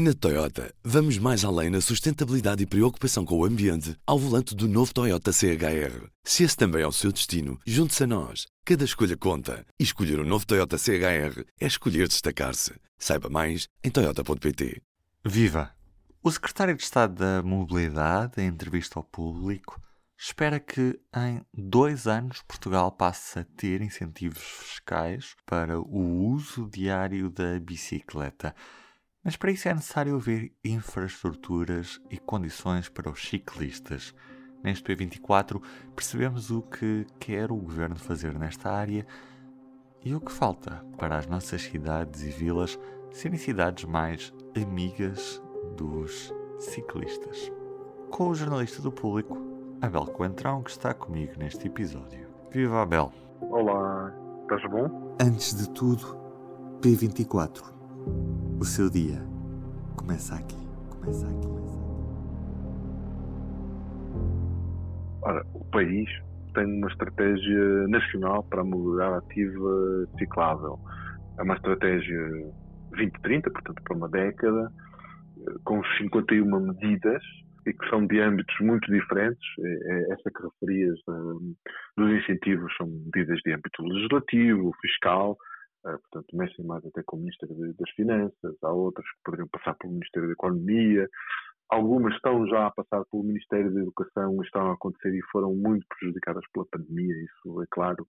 Na Toyota, vamos mais além na sustentabilidade e preocupação com o ambiente ao volante do novo Toyota CHR. Se esse também é o seu destino, junte-se a nós. Cada escolha conta. E escolher o um novo Toyota CHR é escolher destacar-se. Saiba mais em Toyota.pt. Viva! O secretário de Estado da Mobilidade, em entrevista ao público, espera que em dois anos Portugal passe a ter incentivos fiscais para o uso diário da bicicleta. Mas para isso é necessário haver infraestruturas e condições para os ciclistas. Neste P24 percebemos o que quer o governo fazer nesta área e o que falta para as nossas cidades e vilas serem cidades mais amigas dos ciclistas. Com o jornalista do público, Abel Coentrão, que está comigo neste episódio. Viva Abel! Olá, estás bom? Antes de tudo, P24. O seu dia começa aqui. Começa aqui. Ora, o país tem uma estratégia nacional para a mobilidade ativa ciclável. É uma estratégia 2030, portanto, para uma década, com 51 medidas e que são de âmbitos muito diferentes. É, é essa que referias dos incentivos são medidas de âmbito legislativo, fiscal, eh, portanto, mexem mais até com o Ministério das Finanças, há outras que poderiam passar pelo Ministério da Economia, algumas estão já a passar pelo Ministério da Educação, estão a acontecer e foram muito prejudicadas pela pandemia, isso é claro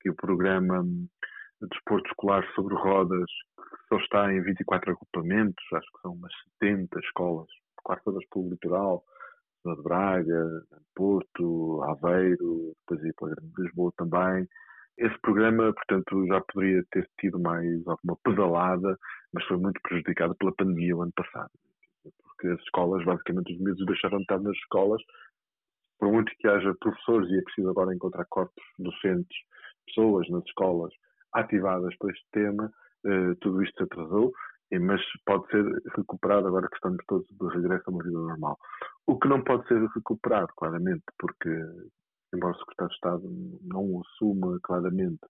que o programa de desporto escolar sobre rodas só está em 24 agrupamentos, acho que são umas 70 escolas, quase todas pelo litoral, de Braga, Porto, Aveiro, depois aí para Lisboa também, esse programa, portanto, já poderia ter tido mais alguma pedalada, mas foi muito prejudicado pela pandemia o ano passado. Porque as escolas, basicamente, os miúdos deixaram de estar nas escolas, por muito que haja professores, e é preciso agora encontrar corpos docentes, pessoas nas escolas ativadas para este tema, eh, tudo isto se atrasou, mas pode ser recuperado agora que estamos todos de regresso a uma vida normal. O que não pode ser recuperado, claramente, porque embora o secretário de Estado não assuma claramente,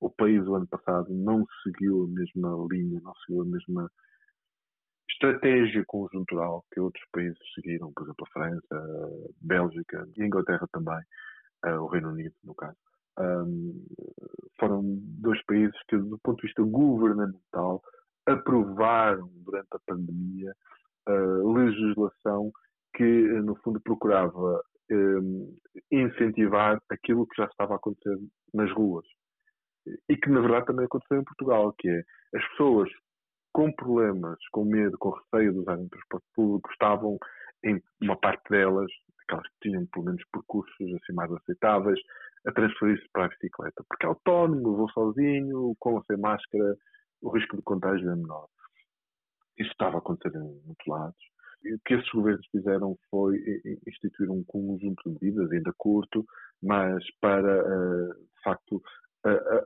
o país o ano passado não seguiu a mesma linha, não seguiu a mesma estratégia conjuntural que outros países seguiram, por exemplo, a França, a Bélgica e a Inglaterra também, o Reino Unido, no caso. Um, foram dois países que, do ponto de vista governamental, aprovaram durante a pandemia a legislação que, no fundo, procurava incentivar aquilo que já estava a acontecer nas ruas. E que, na verdade, também aconteceu em Portugal, que é as pessoas com problemas, com medo, com receio de usarem transporte público, estavam, em uma parte delas, aquelas que tinham pelo menos percursos assim mais aceitáveis, a transferir-se para a bicicleta. Porque é autónomo, vou sozinho, com ou sem máscara, o risco de contágio é menor. Isso estava a acontecer em muitos lados o que esses governos fizeram foi instituir um conjunto de medidas, ainda curto, mas para, eh, de facto,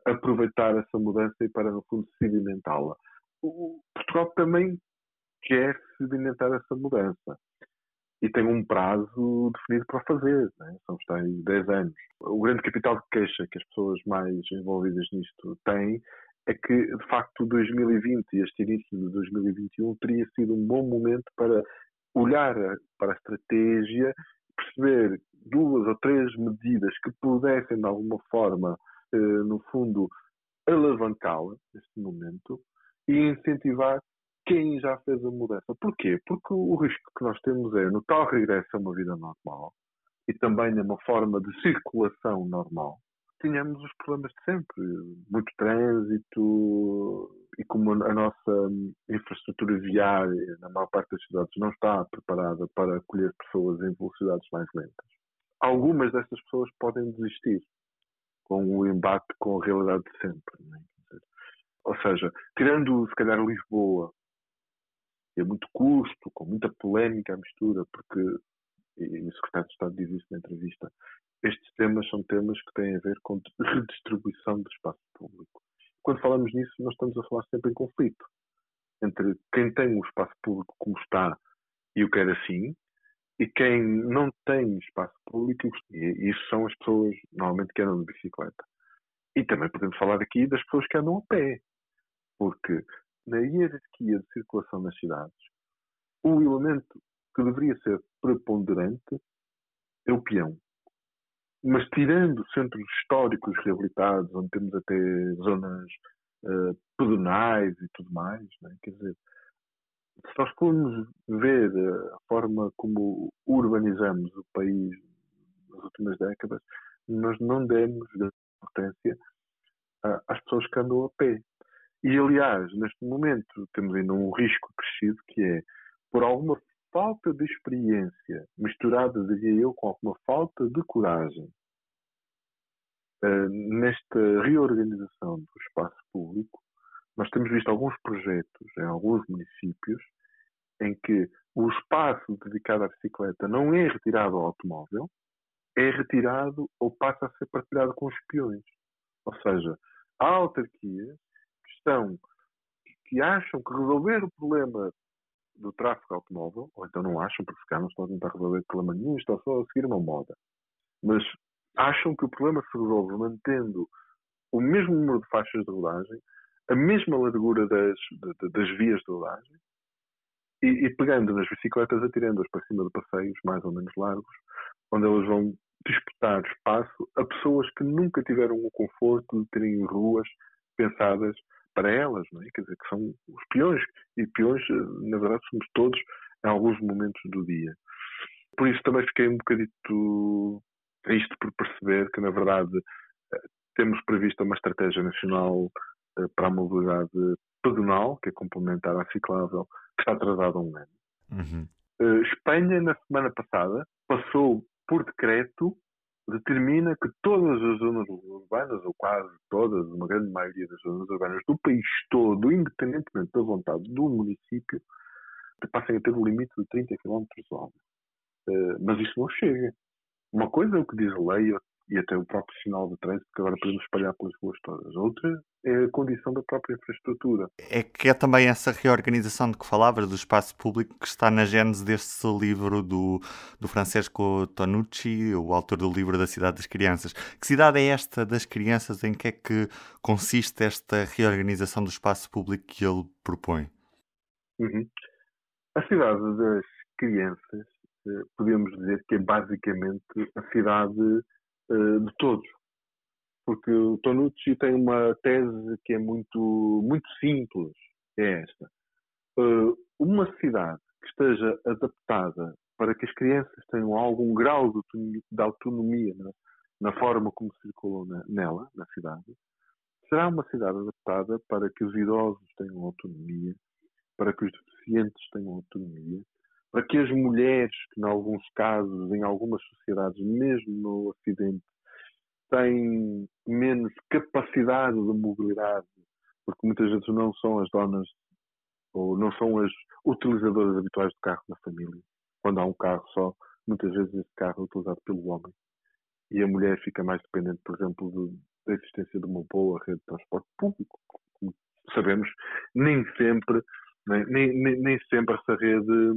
aproveitar essa mudança e para, no fundo, sedimentá-la. Portugal também quer sedimentar essa mudança e tem um prazo definido para fazer, né? são os tais 10 anos. O grande capital de queixa que as pessoas mais envolvidas nisto têm é que, de facto, 2020 e este início de 2021 teria sido um bom momento para olhar para a estratégia, perceber duas ou três medidas que pudessem, de alguma forma, eh, no fundo, alavancá-la neste momento e incentivar quem já fez a mudança. Porquê? Porque o risco que nós temos é, no tal regresso a uma vida normal e também numa forma de circulação normal, tínhamos os problemas de sempre. Muito trânsito e como a nossa infraestrutura viária, na maior parte das cidades, não está preparada para acolher pessoas em velocidades mais lentas. Algumas dessas pessoas podem desistir com o embate com a realidade de sempre. É? Ou seja, tirando se calhar Lisboa, é muito custo, com muita polémica à mistura, porque, e o secretário de Estado diz isso na entrevista, temas são temas que têm a ver com redistribuição do espaço público. Quando falamos nisso, nós estamos a falar sempre em conflito entre quem tem o espaço público como está e o quer assim, e quem não tem espaço público, e isso são as pessoas normalmente que andam de bicicleta. E também podemos falar aqui das pessoas que andam a pé, porque na hierarquia de circulação nas cidades, o elemento que deveria ser preponderante é o peão. Mas tirando centros históricos reabilitados, onde temos até zonas uh, pedonais e tudo mais, né? quer dizer, se nós formos ver a forma como urbanizamos o país nas últimas décadas, nós não demos importância às pessoas que andam a pé. E, aliás, neste momento temos ainda um risco crescido que é, por alguma falta de experiência, misturada, diria eu, com alguma falta de coragem, uh, nesta reorganização do espaço público, nós temos visto alguns projetos em alguns municípios em que o espaço dedicado à bicicleta não é retirado ao automóvel, é retirado ou passa a ser partilhado com os peões. Ou seja, há autarquias que estão que acham que resolver o problema do tráfego automóvel, ou então não acham, porque se calhar não estão a tentar resolver problema nenhum, estão só a seguir uma moda. Mas acham que o problema se resolve mantendo o mesmo número de faixas de rodagem, a mesma largura das, das vias de rodagem, e, e pegando nas bicicletas, atirando-as para cima de passeios mais ou menos largos, onde elas vão disputar espaço a pessoas que nunca tiveram o conforto de terem ruas pensadas para elas, não é? Quer dizer, que são os peões, e peões, eh, na verdade, somos todos em alguns momentos do dia. Por isso também fiquei um bocadito triste por perceber que, na verdade, eh, temos previsto uma estratégia nacional eh, para a mobilidade pedonal, que é complementar à ciclável, que está atrasada um ano. Uhum. Espanha, na semana passada, passou por decreto determina que todas as zonas urbanas, ou quase todas, uma grande maioria das zonas urbanas do país todo, independentemente da vontade do município, passem a ter o limite de 30 km hora. Uh, mas isso não chega. Uma coisa é o que diz a lei, e até o próprio sinal de trânsito que agora podemos espalhar pelas ruas todas. Outra é a condição da própria infraestrutura. É que é também essa reorganização de que falavas do espaço público que está na gênese deste livro do, do Francesco Tonucci, o autor do livro da Cidade das Crianças. Que cidade é esta das crianças? Em que é que consiste esta reorganização do espaço público que ele propõe? Uhum. A cidade das crianças, eh, podemos dizer que é basicamente a cidade uh, de todos. Porque o Tonucci tem uma tese que é muito, muito simples, é esta. Uh, uma cidade que esteja adaptada para que as crianças tenham algum grau de autonomia, de autonomia na, na, forma como circulam na, nela, na cidade, será uma cidade adaptada para que os idosos tenham autonomia, para que os deficientes tenham autonomia, para que as mulheres, que em alguns casos, em algumas sociedades, mesmo no Ocidente, têm menos capacidade de mobilidade, porque muitas vezes não são as donas ou não são as utilizadoras habituais do carro na família. Quando há um carro só, muitas vezes esse carro é utilizado pelo homem. E a mulher fica mais dependente, por exemplo, de, da existência de uma boa rede de transporte público. Como sabemos, nem sempre nem, nem, nem sempre essa rede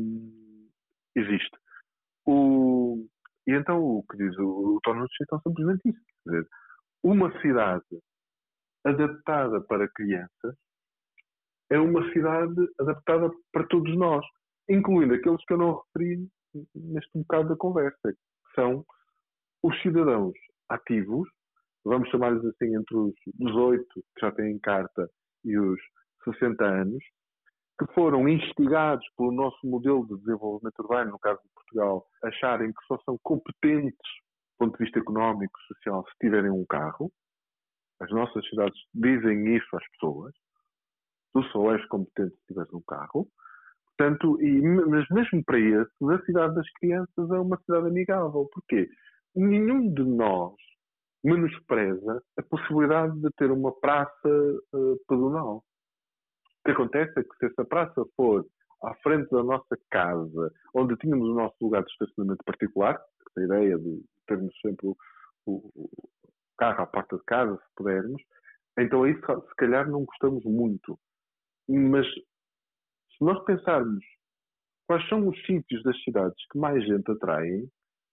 existe. O, e então o que diz o, o Tonucci é simplesmente isso. Quer dizer, uma cidade adaptada para crianças é uma cidade adaptada para todos nós, incluindo aqueles que eu não referi neste bocado da conversa, que são os cidadãos ativos, vamos chamar-lhes assim entre os 18 que já têm carta e os 60 anos, que foram instigados pelo nosso modelo de desenvolvimento urbano, no caso de Portugal, acharem que só são competentes do ponto de vista económico social se tiverem um carro. As nossas cidades dizem isso às pessoas. Tu só és competente se tiveres um carro. Portanto, e, mas mesmo para isso, a cidade das crianças é uma cidade amigável. Porquê? Nenhum de nós menospreza a possibilidade de ter uma praça uh, pedonal. O que acontece é que se essa praça for à frente da nossa casa, onde tínhamos o nosso lugar de estacionamento particular, a ideia de termos sempre o, o, carro à porta de casa, se pudermos, então aí se calhar não gostamos muito. Mas se nós pensarmos quais são os sítios das cidades que mais gente atraem,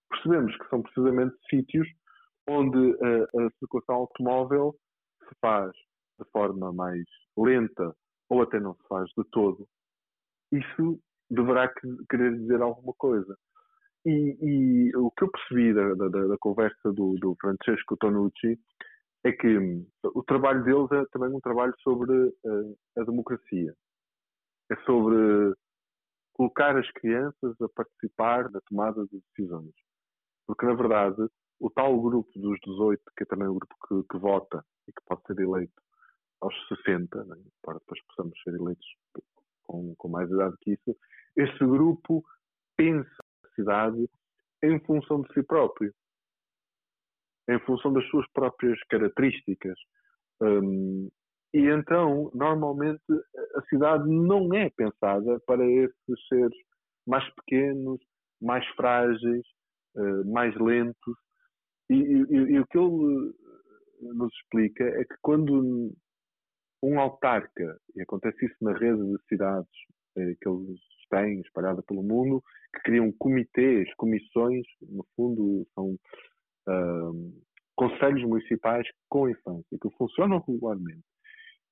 percebemos que são precisamente sítios onde a, a circulação automóvel se faz de forma mais lenta ou até não se faz de todo. Isso deverá querer dizer alguma coisa. E, e o que eu percebi da, da, da conversa do, do, Francesco Tonucci é que hum, o trabalho deles é também um trabalho sobre uh, a democracia. É sobre colocar as crianças a participar na tomada de decisões. Porque, na verdade, o tal grupo dos 18, que é também o grupo que, que vota e que pode ser eleito aos 60, né, para depois possamos ser eleitos com, com mais idade que isso, esse grupo pensa a cidade em função de si próprio, em função das suas próprias características. Um, e então, normalmente, a cidade não é pensada para esses seres mais pequenos, mais frágeis, uh, mais lentos. E, e, e, o que ele eh, nos explica é que quando um autarca, e acontece isso na rede de cidades eh, que eles têm espalhada pelo mundo, que criam comitês, comissões, no fundo são uh, conselhos municipais com infância, que funcionam regularmente.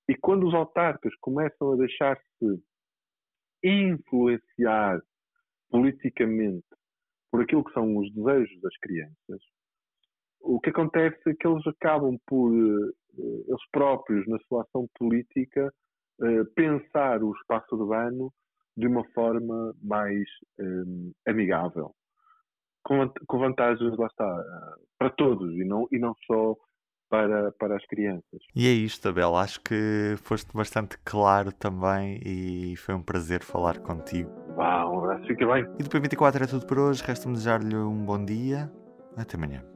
E quando os autarcas começam a deixar-se influenciar politicamente por aquilo que são os desejos das crianças, o que acontece é que eles acabam por, eh, eles próprios, na sua ação política, eh, pensar o espaço urbano de uma forma mais um, eh, amigável. Com, com, vantagens, lá está, para todos e não, e não só para, para as crianças. E é isto, Abel. Acho que foste bastante claro também e foi um prazer falar contigo. Um abraço, fica bem. E depois 24 é tudo por hoje. Resta-me desejar-lhe um bom dia. Até amanhã.